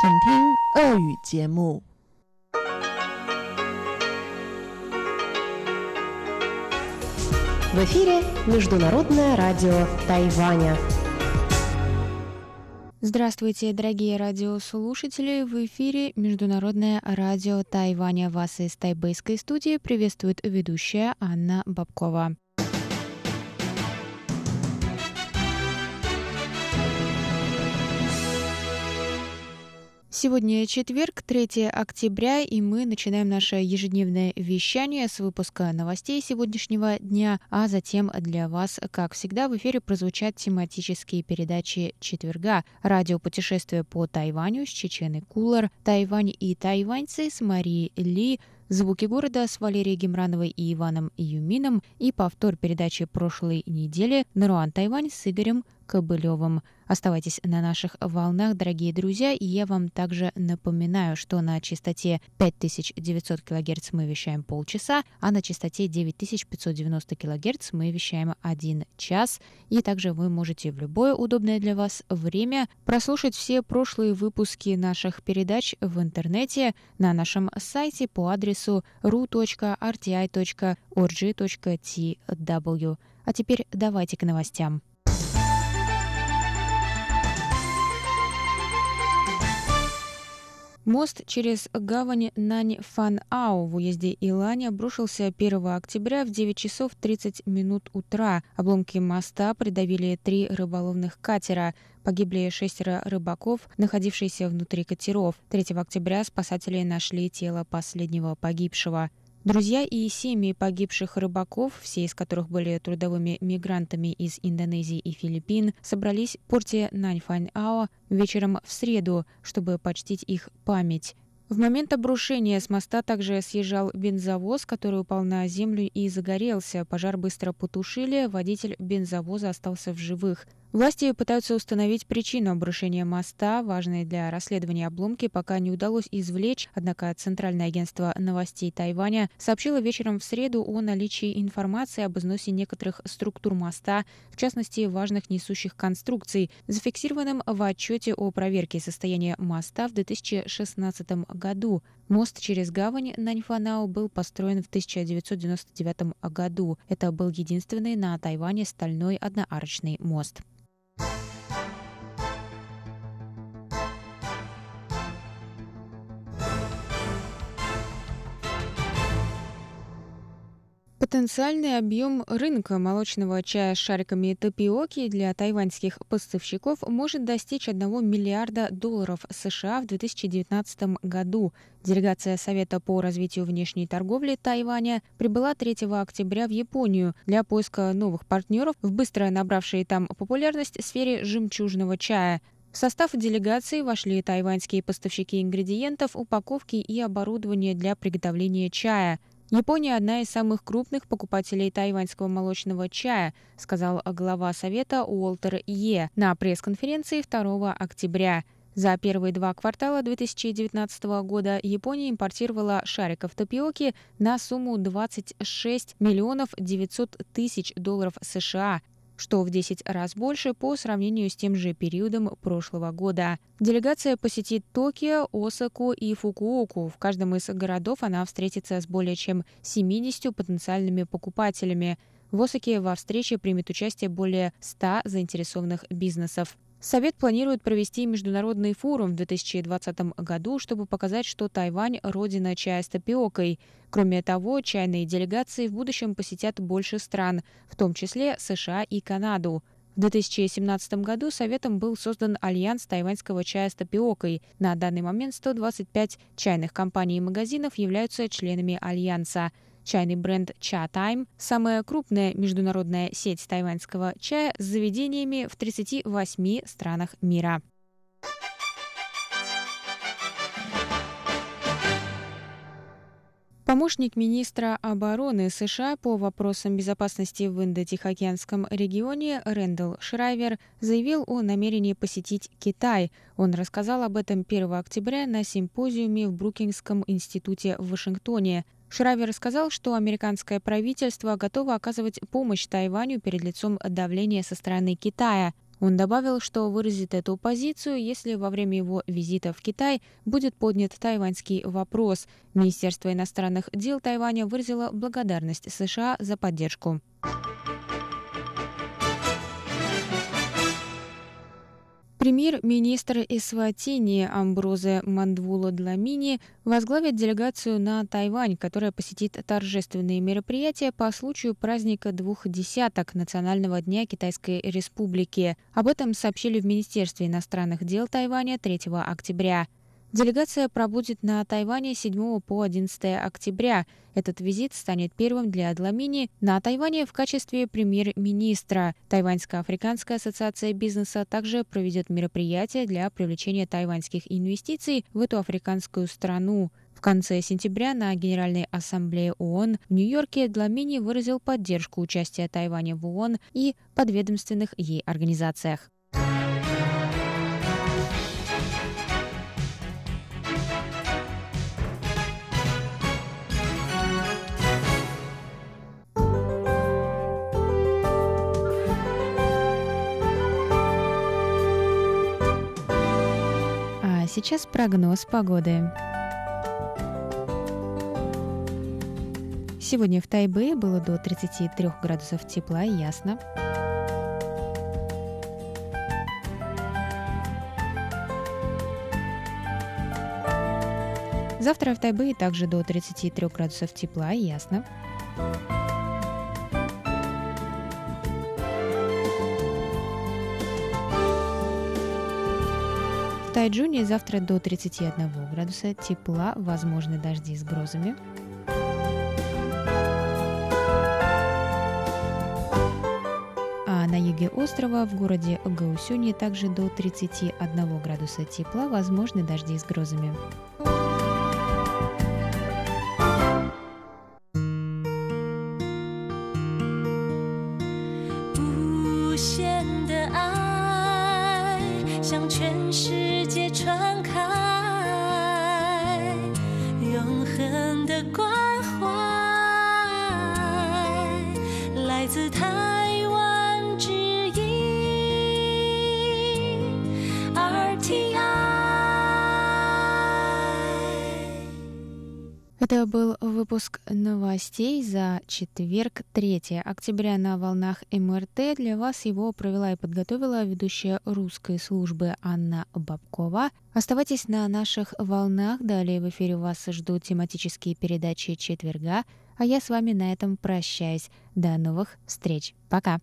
请听俄语节目。 В эфире Международное радио Тайваня. Здравствуйте, дорогие радиослушатели! В эфире Международное радио Тайваня. Вас из тайбэйской студии приветствует ведущая Анна Бабкова. Сегодня четверг, 3 октября, и мы начинаем наше ежедневное вещание с выпуска новостей сегодняшнего дня, а затем для вас, как всегда, в эфире прозвучат тематические передачи четверга. Радиопутешествие по Тайваню с Чеченой Кулар, Тайвань и тайваньцы с Марией Ли, Звуки города с Валерией Гемрановой и Иваном Юмином и повтор передачи прошлой недели Наруан Тайвань с Игорем Кобылевым. Оставайтесь на наших волнах, дорогие друзья, и я вам также напоминаю, что на частоте 5900 кГц мы вещаем полчаса, а на частоте 9590 кГц мы вещаем один час. И также вы можете в любое удобное для вас время прослушать все прошлые выпуски наших передач в интернете на нашем сайте по адресу ru.rti.org.tw. А теперь давайте к новостям. Мост через гавань Нань-Фан-Ау в уезде Илань обрушился 1 октября в 9 часов 30 минут утра. Обломки моста придавили три рыболовных катера. Погибли шестеро рыбаков, находившиеся внутри катеров. 3 октября спасатели нашли тело последнего погибшего. Друзья и семьи погибших рыбаков, все из которых были трудовыми мигрантами из Индонезии и Филиппин, собрались в порте Наньфань-Ао вечером в среду, чтобы почтить их память. В момент обрушения с моста также съезжал бензовоз, который упал на землю и загорелся. Пожар быстро потушили, водитель бензовоза остался в живых. Власти пытаются установить причину обрушения моста, важные для расследования обломки, пока не удалось извлечь, однако Центральное агентство новостей Тайваня сообщило вечером в среду о наличии информации об износе некоторых структур моста, в частности важных несущих конструкций, зафиксированным в отчете о проверке состояния моста в 2016 году. Мост через гавань Наньфанау был построен в 1999 году. Это был единственный на Тайване стальной одноарочный мост. Потенциальный объем рынка молочного чая с шариками тапиоки для тайваньских поставщиков может достичь 1 миллиарда долларов США в 2019 году. Делегация Совета по развитию внешней торговли Тайваня прибыла 3 октября в Японию для поиска новых партнеров в быстро набравшей там популярность сфере жемчужного чая. В состав делегации вошли тайваньские поставщики ингредиентов, упаковки и оборудования для приготовления чая – Япония – одна из самых крупных покупателей тайваньского молочного чая, сказал глава Совета Уолтер Е на пресс-конференции 2 октября. За первые два квартала 2019 года Япония импортировала шариков тапиоки на сумму 26 миллионов 900 тысяч долларов США, что в 10 раз больше по сравнению с тем же периодом прошлого года. Делегация посетит Токио, Осаку и Фукуоку. В каждом из городов она встретится с более чем 70 потенциальными покупателями. В Осаке во встрече примет участие более 100 заинтересованных бизнесов. Совет планирует провести международный форум в 2020 году, чтобы показать, что Тайвань – родина чая с тапиокой. Кроме того, чайные делегации в будущем посетят больше стран, в том числе США и Канаду. В 2017 году Советом был создан Альянс тайваньского чая с тапиокой. На данный момент 125 чайных компаний и магазинов являются членами Альянса. Чайный бренд Chatime – самая крупная международная сеть тайваньского чая с заведениями в 38 странах мира. Помощник министра обороны США по вопросам безопасности в Индо-Тихоокеанском регионе Рэндалл Шрайвер заявил о намерении посетить Китай. Он рассказал об этом 1 октября на симпозиуме в Брукингском институте в Вашингтоне. Шрайвер сказал, что американское правительство готово оказывать помощь Тайваню перед лицом давления со стороны Китая. Он добавил, что выразит эту позицию, если во время его визита в Китай будет поднят тайваньский вопрос. Министерство иностранных дел Тайваня выразило благодарность США за поддержку. Премьер-министр Эсватини Амброзе Мандвула Дламини возглавит делегацию на Тайвань, которая посетит торжественные мероприятия по случаю праздника двух десяток Национального дня Китайской Республики. Об этом сообщили в Министерстве иностранных дел Тайваня 3 октября. Делегация пробудет на Тайване 7 по 11 октября. Этот визит станет первым для Адламини на Тайване в качестве премьер-министра. Тайваньско-африканская ассоциация бизнеса также проведет мероприятие для привлечения тайваньских инвестиций в эту африканскую страну. В конце сентября на Генеральной ассамблее ООН в Нью-Йорке Дламини выразил поддержку участия Тайваня в ООН и подведомственных ей организациях. Сейчас прогноз погоды. Сегодня в Тайбе было до 33 градусов тепла и ясно. Завтра в Тайбе также до 33 градусов тепла и ясно. Тайджуне завтра до 31 градуса тепла, возможны дожди с грозами. А на юге острова, в городе Гаусюни, также до 31 градуса тепла, возможны дожди с грозами. 向全世界传开永恒的关怀来自他 Это был выпуск новостей за четверг, 3 октября на волнах МРТ. Для вас его провела и подготовила ведущая русской службы Анна Бабкова. Оставайтесь на наших волнах. Далее в эфире вас ждут тематические передачи четверга. А я с вами на этом прощаюсь. До новых встреч. Пока.